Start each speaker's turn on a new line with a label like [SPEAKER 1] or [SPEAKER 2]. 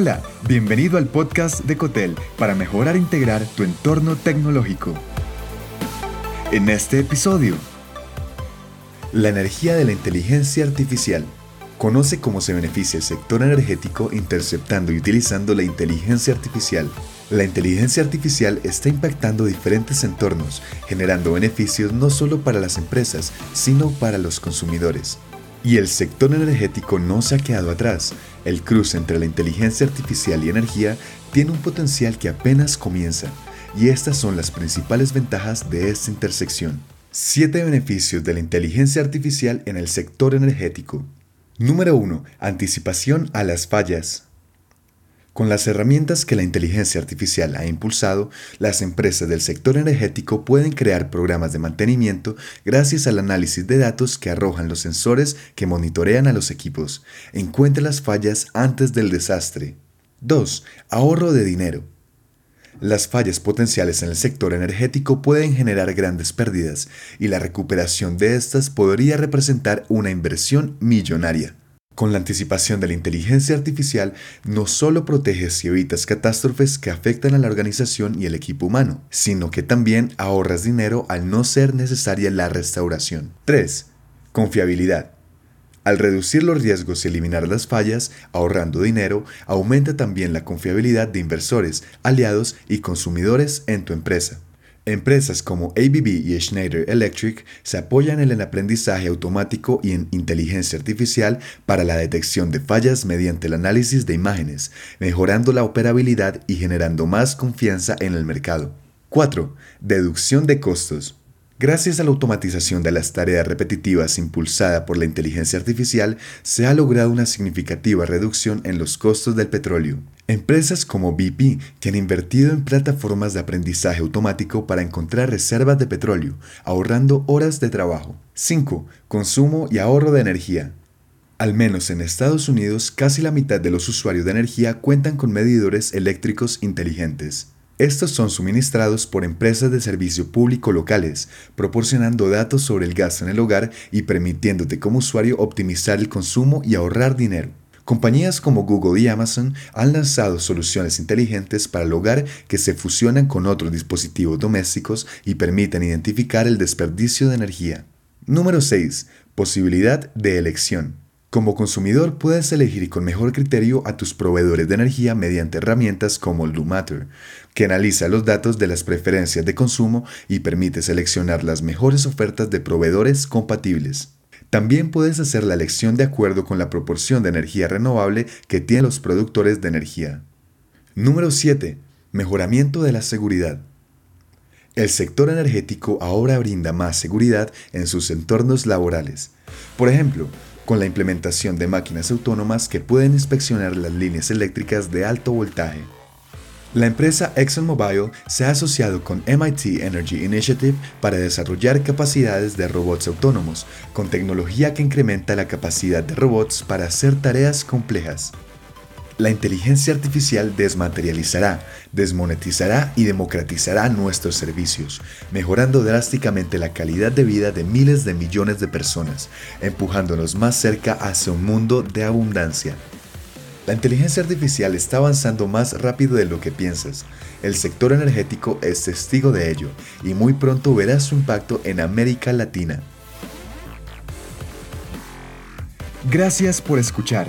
[SPEAKER 1] Hola, bienvenido al podcast de Cotel para mejorar e integrar tu entorno tecnológico. En este episodio, la energía de la inteligencia artificial. Conoce cómo se beneficia el sector energético interceptando y utilizando la inteligencia artificial. La inteligencia artificial está impactando diferentes entornos, generando beneficios no solo para las empresas, sino para los consumidores. Y el sector energético no se ha quedado atrás. El cruce entre la inteligencia artificial y energía tiene un potencial que apenas comienza, y estas son las principales ventajas de esta intersección. 7 beneficios de la inteligencia artificial en el sector energético. Número 1. Anticipación a las fallas. Con las herramientas que la inteligencia artificial ha impulsado, las empresas del sector energético pueden crear programas de mantenimiento gracias al análisis de datos que arrojan los sensores que monitorean a los equipos. Encuentra las fallas antes del desastre. 2. Ahorro de dinero. Las fallas potenciales en el sector energético pueden generar grandes pérdidas y la recuperación de estas podría representar una inversión millonaria. Con la anticipación de la inteligencia artificial, no solo proteges y evitas catástrofes que afectan a la organización y el equipo humano, sino que también ahorras dinero al no ser necesaria la restauración. 3. Confiabilidad. Al reducir los riesgos y eliminar las fallas, ahorrando dinero, aumenta también la confiabilidad de inversores, aliados y consumidores en tu empresa. Empresas como ABB y Schneider Electric se apoyan en el aprendizaje automático y en inteligencia artificial para la detección de fallas mediante el análisis de imágenes, mejorando la operabilidad y generando más confianza en el mercado. 4. Deducción de costos. Gracias a la automatización de las tareas repetitivas impulsada por la inteligencia artificial, se ha logrado una significativa reducción en los costos del petróleo. Empresas como BP que han invertido en plataformas de aprendizaje automático para encontrar reservas de petróleo, ahorrando horas de trabajo. 5. Consumo y ahorro de energía. Al menos en Estados Unidos, casi la mitad de los usuarios de energía cuentan con medidores eléctricos inteligentes. Estos son suministrados por empresas de servicio público locales, proporcionando datos sobre el gasto en el hogar y permitiéndote como usuario optimizar el consumo y ahorrar dinero. Compañías como Google y Amazon han lanzado soluciones inteligentes para el hogar que se fusionan con otros dispositivos domésticos y permiten identificar el desperdicio de energía. Número 6. Posibilidad de elección. Como consumidor puedes elegir con mejor criterio a tus proveedores de energía mediante herramientas como Lumatter, que analiza los datos de las preferencias de consumo y permite seleccionar las mejores ofertas de proveedores compatibles. También puedes hacer la elección de acuerdo con la proporción de energía renovable que tienen los productores de energía. Número 7. Mejoramiento de la seguridad. El sector energético ahora brinda más seguridad en sus entornos laborales. Por ejemplo, con la implementación de máquinas autónomas que pueden inspeccionar las líneas eléctricas de alto voltaje. La empresa ExxonMobil se ha asociado con MIT Energy Initiative para desarrollar capacidades de robots autónomos, con tecnología que incrementa la capacidad de robots para hacer tareas complejas. La inteligencia artificial desmaterializará, desmonetizará y democratizará nuestros servicios, mejorando drásticamente la calidad de vida de miles de millones de personas, empujándonos más cerca hacia un mundo de abundancia. La inteligencia artificial está avanzando más rápido de lo que piensas. El sector energético es testigo de ello y muy pronto verás su impacto en América Latina.
[SPEAKER 2] Gracias por escuchar.